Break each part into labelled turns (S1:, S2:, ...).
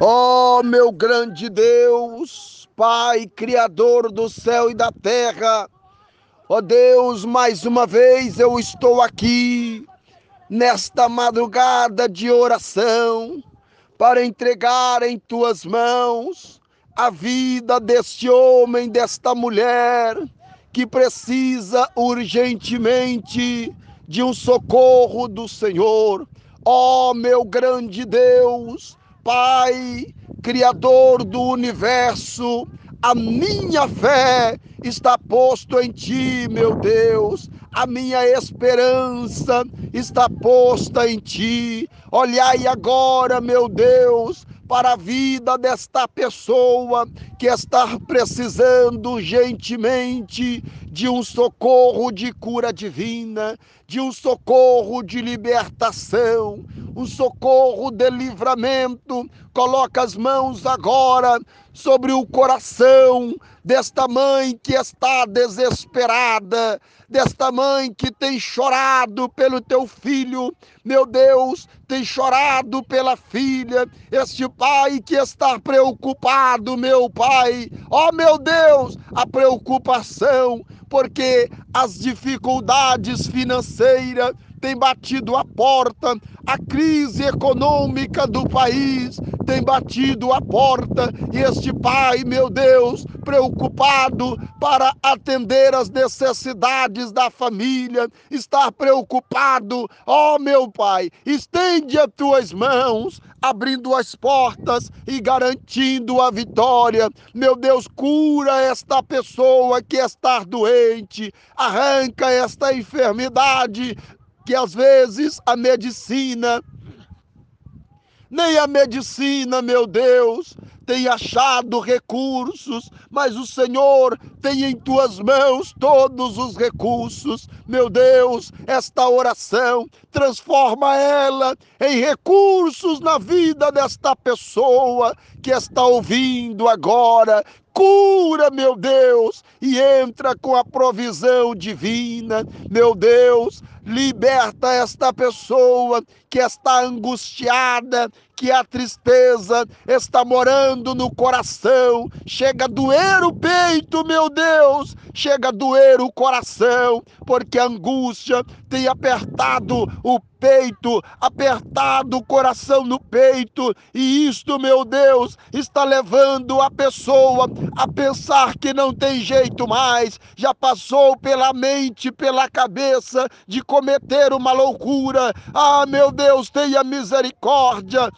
S1: Ó oh, meu grande Deus, Pai, Criador do céu e da terra, ó oh, Deus, mais uma vez eu estou aqui nesta madrugada de oração para entregar em tuas mãos a vida deste homem, desta mulher que precisa urgentemente de um socorro do Senhor. Ó oh, meu grande Deus, Pai, Criador do universo, a minha fé está posto em Ti, meu Deus. A minha esperança está posta em Ti. Olhai agora, meu Deus, para a vida desta pessoa que está precisando urgentemente de um socorro de cura divina, de um socorro de libertação, um socorro de livramento. Coloca as mãos agora sobre o coração desta mãe que está desesperada, desta mãe que tem chorado pelo teu filho, meu Deus, tem chorado pela filha, este pai que está preocupado, meu pai, ó oh, meu Deus, a preocupação, porque as dificuldades financeiras têm batido a porta, a crise econômica do país tem batido a porta e este pai, meu Deus, preocupado para atender as necessidades da família, está preocupado, ó oh, meu pai, estende as tuas mãos, abrindo as portas e garantindo a vitória. Meu Deus, cura esta pessoa que está doente, arranca esta enfermidade que às vezes a medicina nem a medicina, meu Deus, tem achado recursos, mas o Senhor tem em tuas mãos todos os recursos. Meu Deus, esta oração transforma ela em recursos na vida desta pessoa que está ouvindo agora. Cura, meu Deus, e entra com a provisão divina. Meu Deus, liberta esta pessoa que está angustiada, que a tristeza está morando no coração, chega a doer o peito, meu Deus, chega a doer o coração, porque a angústia tem apertado o peito, apertado o coração no peito, e isto, meu Deus, está levando a pessoa a pensar que não tem jeito mais, já passou pela mente, pela cabeça de cometer uma loucura. Ah, meu Deus, tenha misericórdia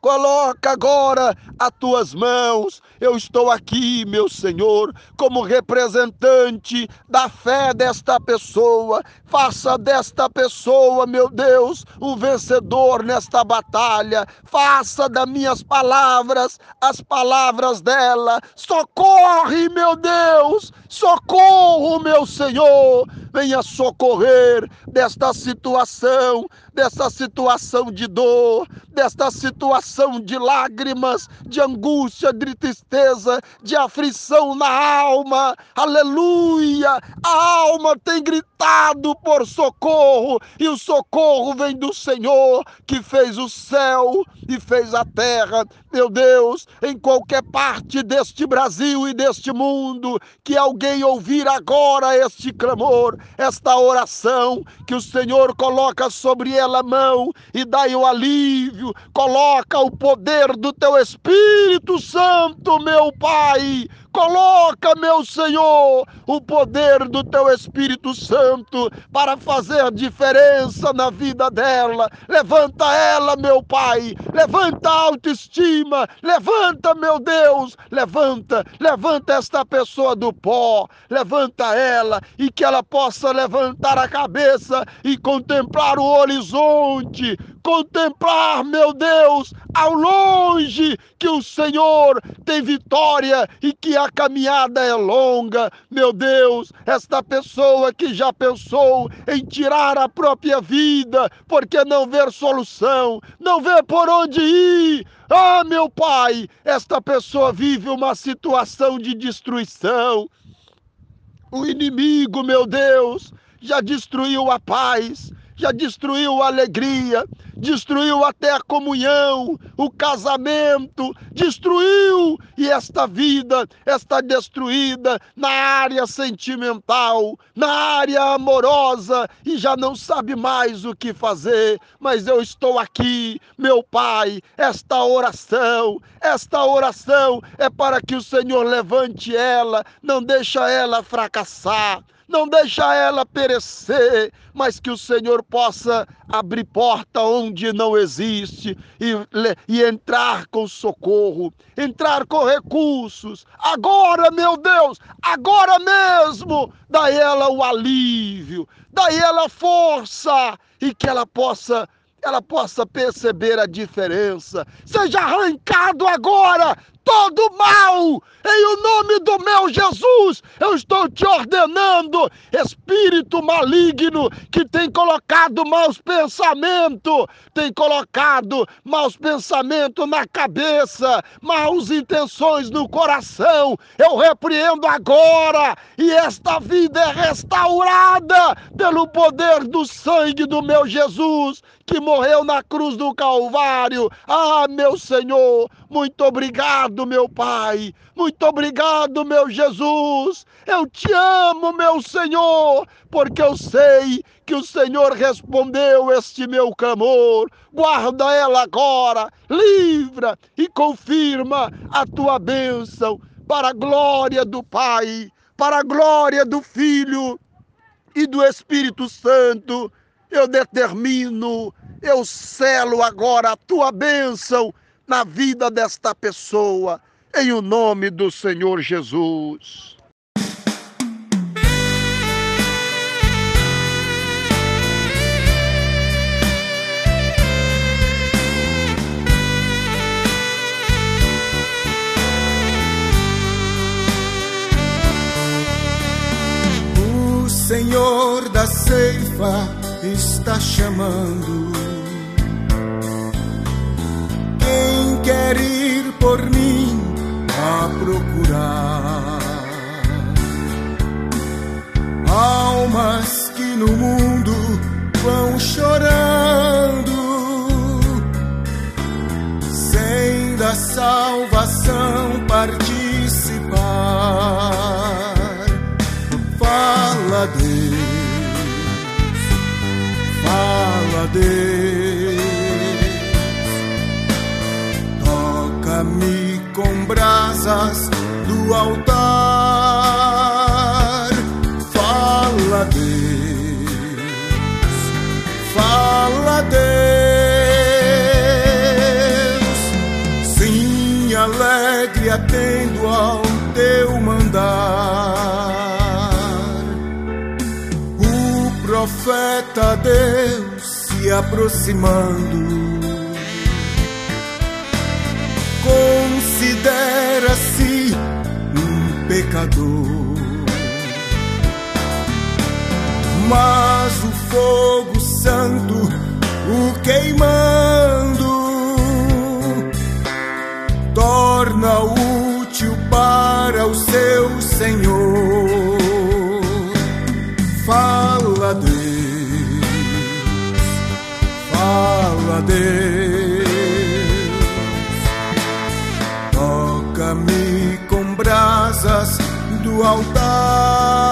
S1: Coloca agora as tuas mãos. Eu estou aqui, meu Senhor, como representante da fé desta pessoa. Faça desta pessoa, meu Deus, um vencedor nesta batalha. Faça das minhas palavras as palavras dela. Socorre, meu Deus! Socorro, meu Senhor! Venha socorrer desta situação, desta situação de dor, desta situação de lágrimas, de angústia, de tristeza, de aflição na alma. Aleluia! A alma tem gritado por socorro, e o socorro vem do Senhor que fez o céu e fez a terra. Meu Deus, em qualquer parte deste Brasil e deste mundo, que alguém ouvir agora este clamor, esta oração, que o Senhor coloca sobre ela a mão e dá o alívio, coloca o poder do teu Espírito Santo, meu Pai, Coloca, meu Senhor, o poder do teu Espírito Santo para fazer diferença na vida dela. Levanta ela, meu Pai. Levanta a autoestima. Levanta, meu Deus. Levanta, levanta esta pessoa do pó. Levanta ela e que ela possa levantar a cabeça e contemplar o horizonte contemplar, meu Deus, ao longe que o Senhor tem vitória e que a caminhada é longa. Meu Deus, esta pessoa que já pensou em tirar a própria vida porque não ver solução, não vê por onde ir. Ah, meu Pai, esta pessoa vive uma situação de destruição. O inimigo, meu Deus, já destruiu a paz, já destruiu a alegria, destruiu até a comunhão, o casamento, destruiu e esta vida está destruída na área sentimental, na área amorosa e já não sabe mais o que fazer. Mas eu estou aqui, meu Pai, esta oração, esta oração é para que o Senhor levante ela, não deixa ela fracassar não deixa ela perecer, mas que o Senhor possa abrir porta onde não existe e, e entrar com socorro, entrar com recursos. Agora, meu Deus, agora mesmo, dá ela o alívio, dá ela força e que ela possa ela possa perceber a diferença. Seja arrancado agora todo mal, em o nome do meu Jesus, eu estou te ordenando, espírito maligno que tem colocado maus pensamentos, tem colocado maus pensamentos na cabeça, maus intenções no coração, eu repreendo agora e esta vida é restaurada pelo poder do sangue do meu Jesus que morreu na cruz do Calvário. Ah, meu Senhor, muito obrigado, meu Pai. Muito obrigado, meu Jesus. Eu te amo, meu Senhor, porque eu sei que o Senhor respondeu este meu clamor. Guarda ela agora, livra e confirma a tua bênção para a glória do Pai, para a glória do Filho e do Espírito Santo. Eu determino, eu selo agora a tua bênção na vida desta pessoa, em o nome do Senhor Jesus.
S2: O Senhor da ceifa está chamando quer ir por mim a procurar almas que no mundo vão chorando sem da salvação participar. Fala Deus, brasas do altar. Fala Deus, fala Deus. Sim, alegre atendo ao teu mandar. O profeta Deus se aproximando considera-se um pecador. Mas o fogo santo, o queimando, torna útil para o seu Senhor. Fala Deus, fala Deus. Altar.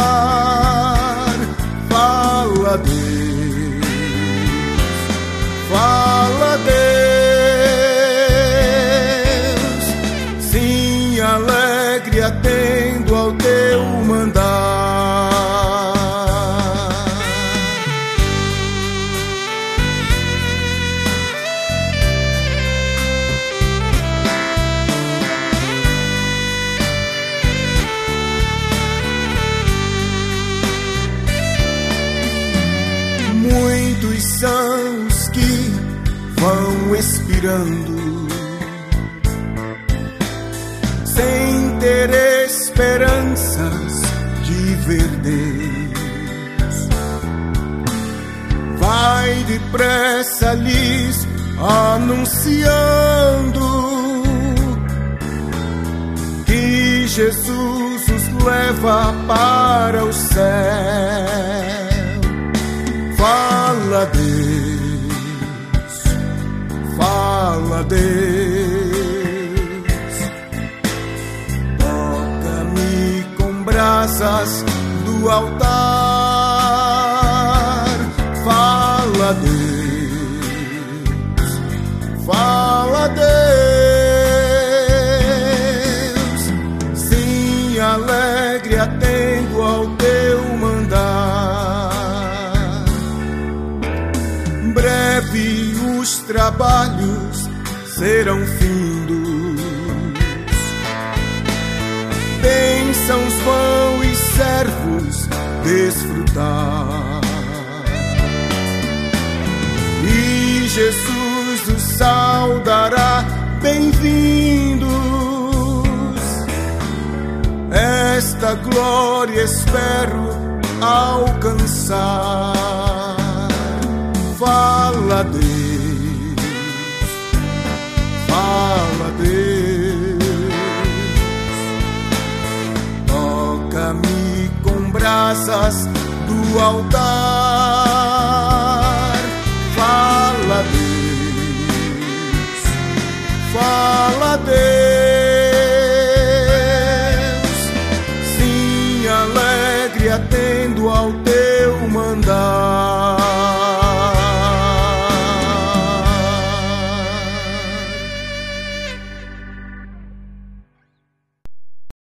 S2: Fala Deus, fala Deus. Sim, alegre atendo ao teu mandar. Muitos são os que vão expirando sem ter esperanças de ver Deus. Vai depressa lhes anunciando que Jesus os leva para o céu. Fala Deus, fala, Deus, toca-me com brasas do altar. Fala, Deus, fala, os trabalhos serão findos. Bênçãos vão e servos desfrutar. E Jesus os saudará, bem-vindos. Esta glória espero alcançar. Fala, Deus, brasas do altar. Fala, Deus, fala, Deus.